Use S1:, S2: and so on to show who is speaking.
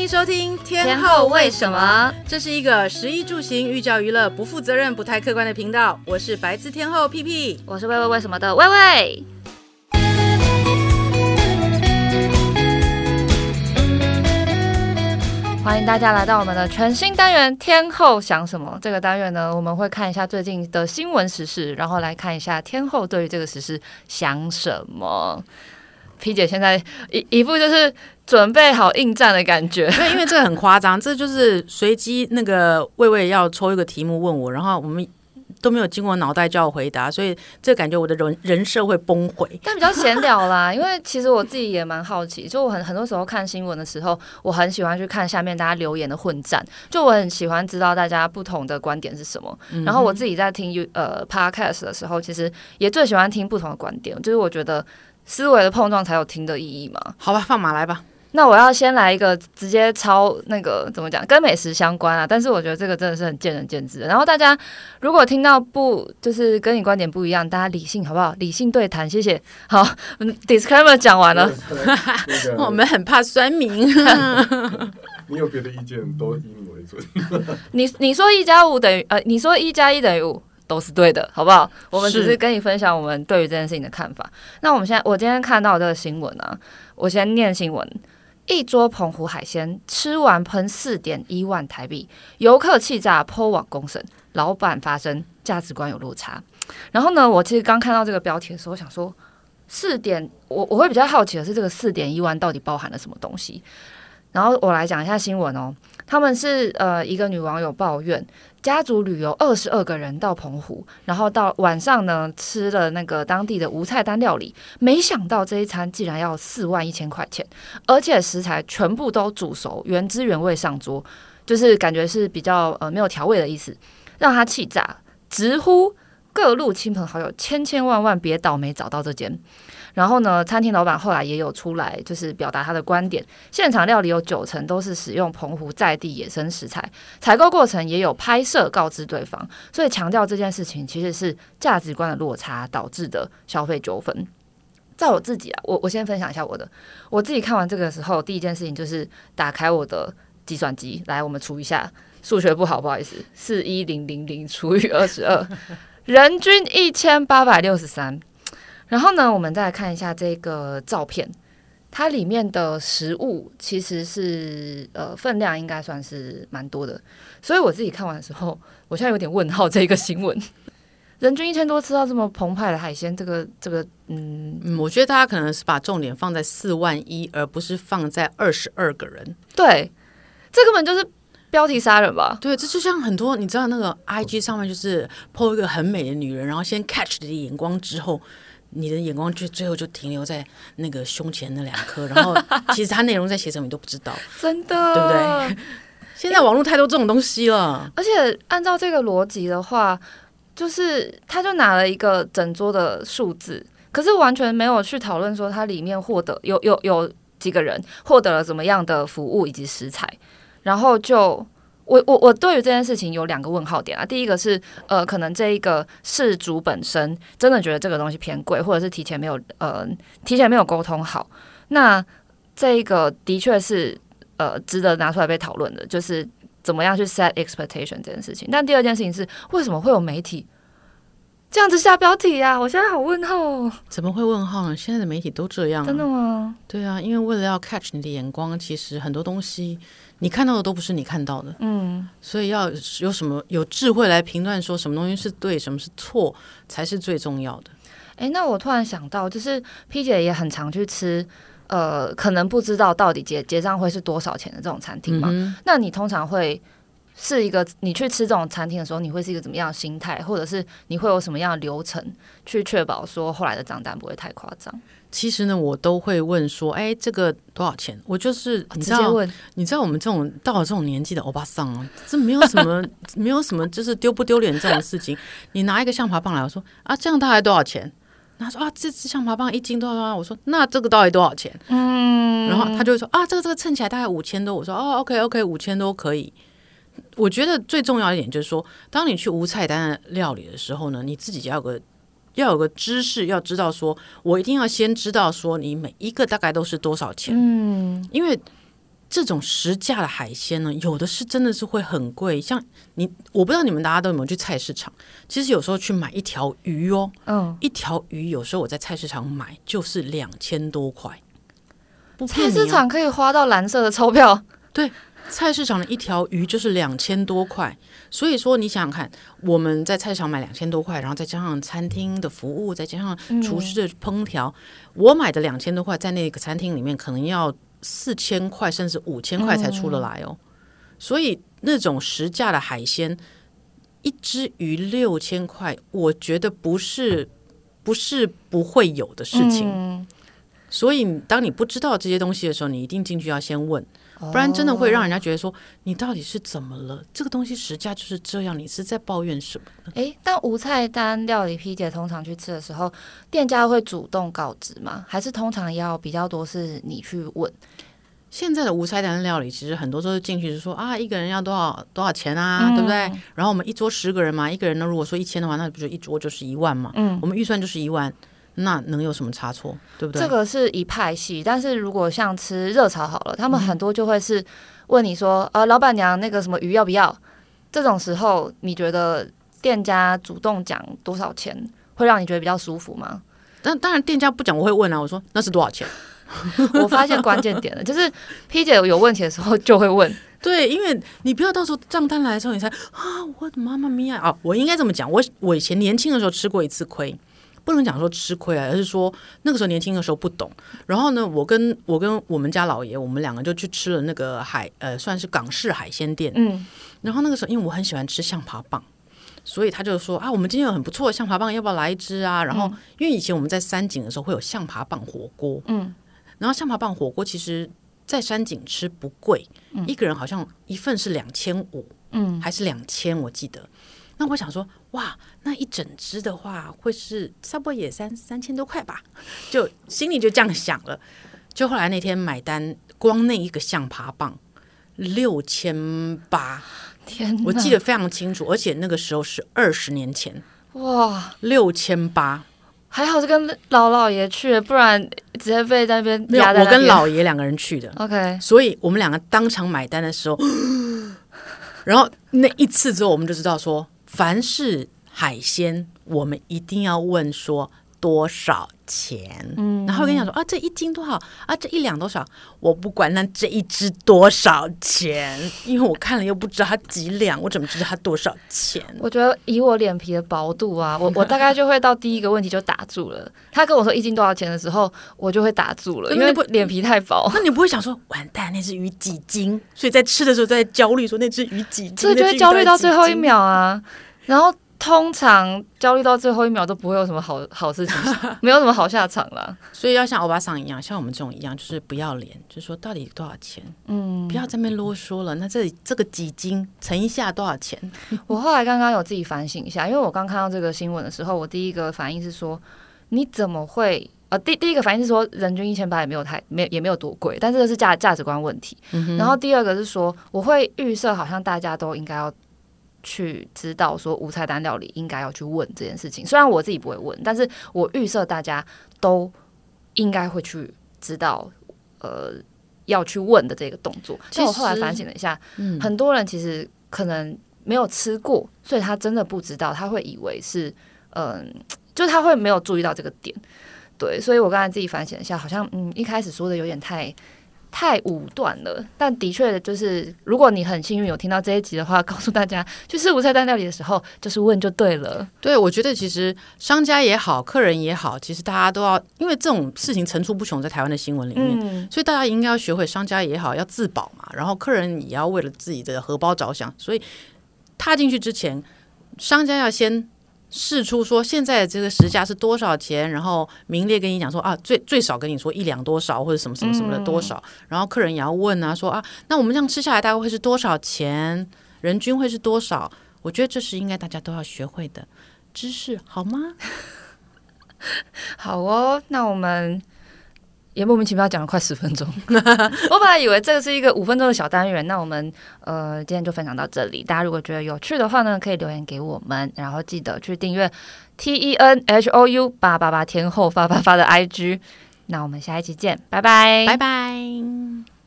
S1: 迎收听天
S2: 天后为什么？
S1: 这是一个食衣住行、寓教于乐、不负责任、不太客观的频道。我是白字天后屁屁，
S2: 我是喂喂为什么的喂喂。欢迎大家来到我们的全新单元《天后想什么》。这个单元呢，我们会看一下最近的新闻时事，然后来看一下天后对于这个时事想什么。P 姐现在一一副就是准备好应战的感觉，
S1: 对，因为这个很夸张，这就是随机那个魏魏要抽一个题目问我，然后我们都没有经过脑袋叫我回答，所以这感觉我的人人设会崩毁。
S2: 但比较闲聊啦，因为其实我自己也蛮好奇，就我很很多时候看新闻的时候，我很喜欢去看下面大家留言的混战，就我很喜欢知道大家不同的观点是什么。然后我自己在听呃 podcast 的时候，其实也最喜欢听不同的观点，就是我觉得。思维的碰撞才有听的意义嘛？
S1: 好吧，放马来吧。
S2: 那我要先来一个直接抄那个怎么讲，跟美食相关啊。但是我觉得这个真的是很见仁见智。然后大家如果听到不就是跟你观点不一样，大家理性好不好？理性对谈，谢谢。好，Disclaimer 讲完了。
S1: 我们很怕酸民。
S3: 你有别的意见，都以你为准。
S2: 你你说一加五等于呃，你说一加一等于五。都是对的，好不好？我们只是跟你分享我们对于这件事情的看法。那我们现在，我今天看到这个新闻啊，我先念新闻：一桌澎湖海鲜吃完喷四点一万台币，游客气炸 PO 网公审，老板发声价值观有落差。然后呢，我其实刚看到这个标题的时候，我想说四点，我我会比较好奇的是这个四点一万到底包含了什么东西。然后我来讲一下新闻哦，他们是呃一个女网友抱怨。家族旅游二十二个人到澎湖，然后到晚上呢吃了那个当地的无菜单料理，没想到这一餐竟然要四万一千块钱，而且食材全部都煮熟，原汁原味上桌，就是感觉是比较呃没有调味的意思，让他气炸，直呼各路亲朋好友千千万万别倒霉找到这间。然后呢，餐厅老板后来也有出来，就是表达他的观点。现场料理有九成都是使用澎湖在地野生食材，采购过程也有拍摄告知对方，所以强调这件事情其实是价值观的落差导致的消费纠纷。在我自己啊，我我先分享一下我的，我自己看完这个时候，第一件事情就是打开我的计算机，来我们除一下，数学不好，不好意思，四一零零零除以二十二，人均一千八百六十三。然后呢，我们再来看一下这个照片，它里面的食物其实是呃分量应该算是蛮多的，所以我自己看完的时候，我现在有点问号。这个新闻，人均一千多吃到这么澎湃的海鲜，这个这个，嗯嗯，
S1: 我觉得大家可能是把重点放在四万一，而不是放在二十二个人。
S2: 对，这根本就是标题杀人吧？
S1: 对，这就像很多你知道那个 IG 上面就是 po 一个很美的女人，然后先 catch 你的眼光之后。你的眼光就最后就停留在那个胸前那两颗，然后 其实它内容在写什么你都不知道，
S2: 真的，
S1: 对不对？现在网络太多这种东西了，
S2: 而且按照这个逻辑的话，就是他就拿了一个整桌的数字，可是完全没有去讨论说它里面获得有有有几个人获得了怎么样的服务以及食材，然后就。我我我对于这件事情有两个问号点啊，第一个是呃，可能这一个事主本身真的觉得这个东西偏贵，或者是提前没有呃提前没有沟通好，那这一个的确是呃值得拿出来被讨论的，就是怎么样去 set expectation 这件事情。但第二件事情是，为什么会有媒体这样子下标题啊？我现在好问号哦，
S1: 怎么会问号呢？现在的媒体都这样，
S2: 真的吗？
S1: 对啊，因为为了要 catch 你的眼光，其实很多东西。你看到的都不是你看到的，嗯，所以要有什么有智慧来评断说什么东西是对，什么是错，才是最重要的。
S2: 哎，那我突然想到，就是 P 姐也很常去吃，呃，可能不知道到底结结账会是多少钱的这种餐厅嘛？嗯、那你通常会是一个你去吃这种餐厅的时候，你会是一个怎么样的心态，或者是你会有什么样的流程去确保说后来的账单不会太夸张？
S1: 其实呢，我都会问说，哎，这个多少钱？我就是你知道，
S2: 问，
S1: 你知道我们这种到了这种年纪的欧巴桑啊，这没有什么，没有什么，就是丢不丢脸这种事情。你拿一个象拔蚌来，我说啊，这样大概多少钱？他说啊，这只象拔蚌一斤多少多少？我说那这个到底多少钱？嗯，然后他就会说啊，这个这个称起来大概五千多。我说哦，OK OK，五千多可以。我觉得最重要一点就是说，当你去无菜单的料理的时候呢，你自己要有个。要有个知识，要知道说，我一定要先知道说，你每一个大概都是多少钱。嗯，因为这种实价的海鲜呢，有的是真的是会很贵。像你，我不知道你们大家都有没有去菜市场？其实有时候去买一条鱼哦，嗯，一条鱼有时候我在菜市场买就是两千多块。
S2: 菜市场可以花到蓝色的钞票？
S1: 对，菜市场的一条鱼就是两千多块。所以说，你想想看，我们在菜市场买两千多块，然后再加上餐厅的服务，再加上厨师的烹调，嗯、我买的两千多块，在那个餐厅里面可能要。四千块甚至五千块才出得来哦，嗯、所以那种实价的海鲜，一只鱼六千块，我觉得不是不是不会有的事情。嗯、所以当你不知道这些东西的时候，你一定进去要先问，不然真的会让人家觉得说你到底是怎么了？这个东西实价就是这样，你是在抱怨什么呢？
S2: 诶，但无菜单料理，P 姐通常去吃的时候，店家会主动告知吗？还是通常要比较多是你去问？
S1: 现在的无菜单料理，其实很多都是进去就说啊，一个人要多少多少钱啊，嗯、对不对？然后我们一桌十个人嘛，一个人呢，如果说一千的话，那不就一桌就是一万嘛？嗯，我们预算就是一万。那能有什么差错，对不对？
S2: 这个是一派系，但是如果像吃热炒好了，他们很多就会是问你说，嗯、呃，老板娘那个什么鱼要不要？这种时候，你觉得店家主动讲多少钱，会让你觉得比较舒服吗？
S1: 但当然，店家不讲，我会问啊，我说那是多少钱？
S2: 我发现关键点了，就是 P 姐有问题的时候就会问，
S1: 对，因为你不要到时候账单来的时候，你才啊，我的妈妈咪呀啊，我应该这么讲，我我以前年轻的时候吃过一次亏。不能讲说吃亏啊，而是说那个时候年轻的时候不懂。然后呢，我跟我跟我们家老爷，我们两个就去吃了那个海呃，算是港式海鲜店。嗯。然后那个时候，因为我很喜欢吃象拔蚌，所以他就说啊，我们今天有很不错的象拔蚌，要不要来一只啊？然后，因为以前我们在山景的时候会有象拔蚌火锅。嗯。然后象拔蚌火锅其实，在山景吃不贵，一个人好像一份是两千五，嗯，还是两千，我记得。那我想说，哇，那一整只的话，会是差不多也三三千多块吧？就心里就这样想了。就后来那天买单，光那一个象拔蚌六千八，
S2: 天，
S1: 我记得非常清楚，而且那个时候是二十年前，
S2: 哇，
S1: 六千八，
S2: 还好是跟老老爷去，不然直接被在那
S1: 边压我跟老爷两个人去的
S2: ，OK，
S1: 所以我们两个当场买单的时候，然后那一次之后，我们就知道说。凡是海鲜，我们一定要问说多少钱。嗯，然后我跟你讲说啊，这一斤多少啊？这一两多少？我不管那这一只多少钱，因为我看了又不知道它几两，我怎么知道它多少钱？
S2: 我觉得以我脸皮的薄度啊，我我大概就会到第一个问题就打住了。他跟我说一斤多少钱的时候，我就会打住了，因为脸皮太薄。
S1: 那你不会想说完蛋，那只鱼几斤？所以在吃的时候在焦虑说那只鱼几斤？
S2: 所以就会焦虑到最后一秒啊。然后通常焦虑到最后一秒都不会有什么好好事情，没有什么好下场了。
S1: 所以要像欧巴桑一样，像我们这种一样，就是不要脸，就是说到底多少钱？嗯，不要在那边啰嗦了。那这里这个几斤乘一下多少钱？
S2: 我后来刚刚有自己反省一下，因为我刚看到这个新闻的时候，我第一个反应是说，你怎么会？呃，第第一个反应是说，人均一千八也没有太没也没有多贵，但这个是价价值观问题。嗯。然后第二个是说，我会预设好像大家都应该要。去知道说无菜单料理应该要去问这件事情，虽然我自己不会问，但是我预设大家都应该会去知道，呃，要去问的这个动作。其实我后来反省了一下，嗯，很多人其实可能没有吃过，所以他真的不知道，他会以为是，嗯、呃，就是他会没有注意到这个点。对，所以我刚才自己反省了一下，好像嗯，一开始说的有点太。太武断了，但的确就是，如果你很幸运有听到这一集的话，告诉大家，去吃无菜单料理的时候，就是问就对了。
S1: 对，我觉得其实商家也好，客人也好，其实大家都要，因为这种事情层出不穷，在台湾的新闻里面，嗯、所以大家应该要学会，商家也好要自保嘛，然后客人也要为了自己的荷包着想，所以踏进去之前，商家要先。试出说现在的这个实价是多少钱，然后明列跟你讲说啊，最最少跟你说一两多少或者什么什么什么的多少，嗯、然后客人也要问啊，说啊，那我们这样吃下来大概会是多少钱？人均会是多少？我觉得这是应该大家都要学会的知识，好吗？
S2: 好哦，那我们。也莫名其妙讲了快十分钟，我本来以为这个是一个五分钟的小单元，那我们呃今天就分享到这里。大家如果觉得有趣的话呢，可以留言给我们，然后记得去订阅 T E N H O U 八八八天后发发发的 I G。那我们下一期见，拜拜，
S1: 拜拜。